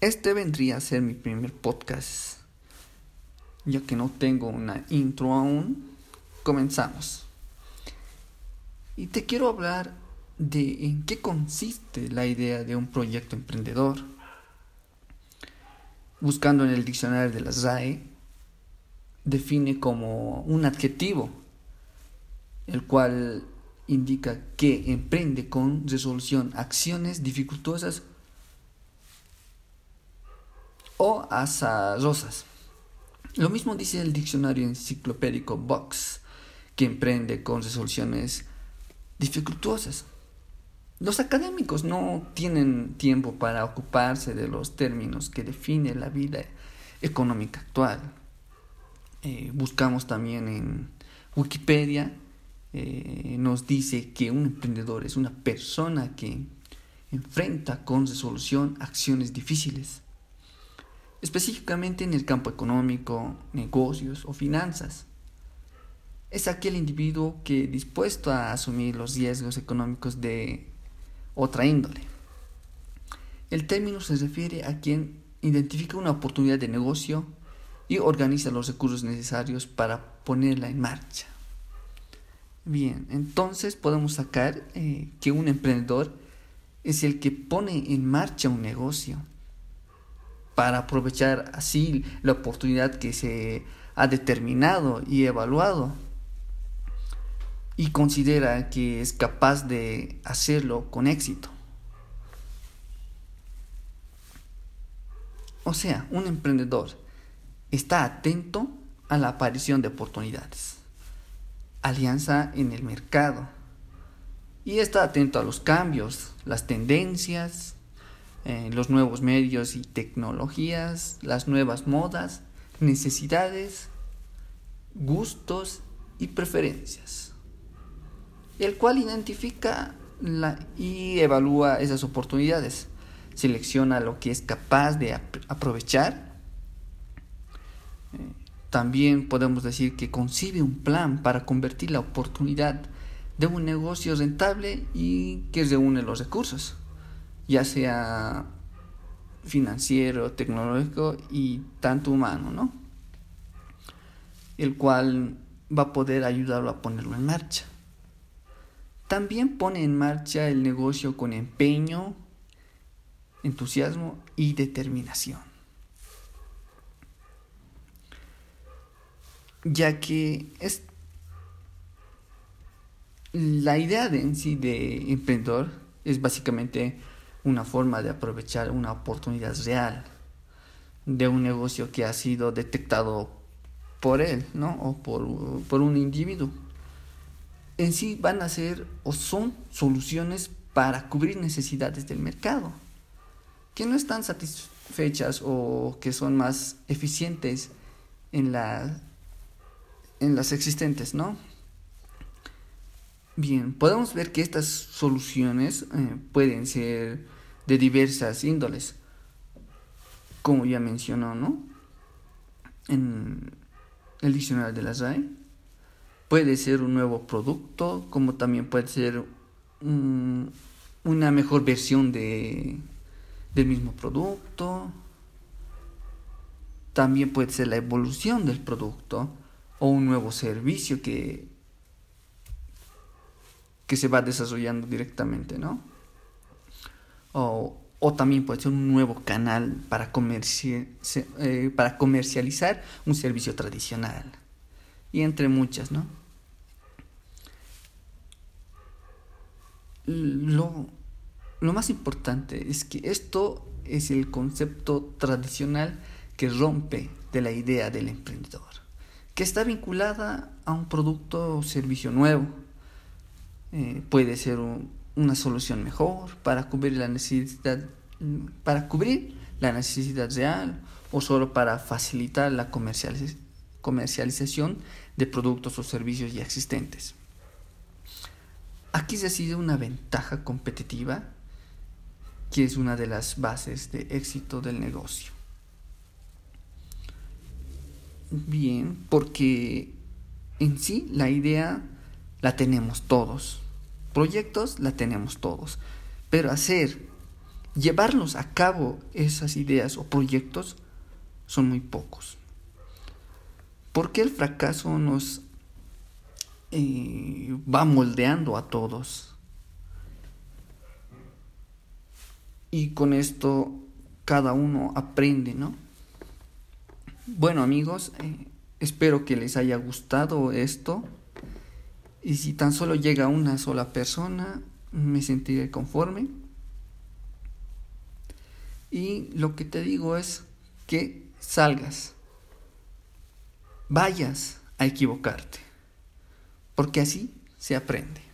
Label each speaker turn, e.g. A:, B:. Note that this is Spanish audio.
A: Este vendría a ser mi primer podcast. Ya que no tengo una intro aún, comenzamos. Y te quiero hablar de en qué consiste la idea de un proyecto emprendedor. Buscando en el diccionario de la RAE, define como un adjetivo, el cual indica que emprende con resolución acciones dificultosas o azarosas. Lo mismo dice el diccionario enciclopédico Box, que emprende con resoluciones dificultosas. Los académicos no tienen tiempo para ocuparse de los términos que definen la vida económica actual. Eh, buscamos también en Wikipedia, eh, nos dice que un emprendedor es una persona que enfrenta con resolución acciones difíciles, específicamente en el campo económico, negocios o finanzas. Es aquel individuo que dispuesto a asumir los riesgos económicos de otra índole. El término se refiere a quien identifica una oportunidad de negocio y organiza los recursos necesarios para ponerla en marcha. Bien, entonces podemos sacar eh, que un emprendedor es el que pone en marcha un negocio para aprovechar así la oportunidad que se ha determinado y evaluado y considera que es capaz de hacerlo con éxito. O sea, un emprendedor está atento a la aparición de oportunidades, alianza en el mercado y está atento a los cambios, las tendencias, eh, los nuevos medios y tecnologías, las nuevas modas, necesidades, gustos y preferencias, el cual identifica y evalúa esas oportunidades, selecciona lo que es capaz de aprovechar. También podemos decir que concibe un plan para convertir la oportunidad de un negocio rentable y que reúne los recursos, ya sea financiero, tecnológico y tanto humano, ¿no? El cual va a poder ayudarlo a ponerlo en marcha. También pone en marcha el negocio con empeño, entusiasmo y determinación. ya que es la idea de en sí de emprendedor es básicamente una forma de aprovechar una oportunidad real de un negocio que ha sido detectado por él, ¿no? O por, por un individuo. En sí van a ser o son soluciones para cubrir necesidades del mercado, que no están satisfechas o que son más eficientes en en las existentes, ¿no? Bien, podemos ver que estas soluciones eh, pueden ser de diversas índoles, como ya mencionó, ¿no? En el diccionario de la RAE. Puede ser un nuevo producto, como también puede ser una mejor versión de, del mismo producto. También puede ser la evolución del producto o un nuevo servicio que, que se va desarrollando directamente, ¿no? O, también puede ser un nuevo canal para, eh, para comercializar un servicio tradicional. Y entre muchas, ¿no? Lo, lo más importante es que esto es el concepto tradicional que rompe de la idea del emprendedor que está vinculada a un producto o servicio nuevo. Eh, puede ser una solución mejor para cubrir la necesidad para cubrir la necesidad real o solo para facilitar la comercialización de productos o servicios ya existentes. Aquí reside una ventaja competitiva que es una de las bases de éxito del negocio. Bien, porque en sí la idea la tenemos todos. Proyectos la tenemos todos. Pero hacer llevarlos a cabo esas ideas o proyectos son muy pocos. Porque el fracaso nos eh, va moldeando a todos. Y con esto cada uno aprende, ¿no? Bueno amigos, eh, espero que les haya gustado esto. Y si tan solo llega una sola persona, me sentiré conforme. Y lo que te digo es que salgas, vayas a equivocarte, porque así se aprende.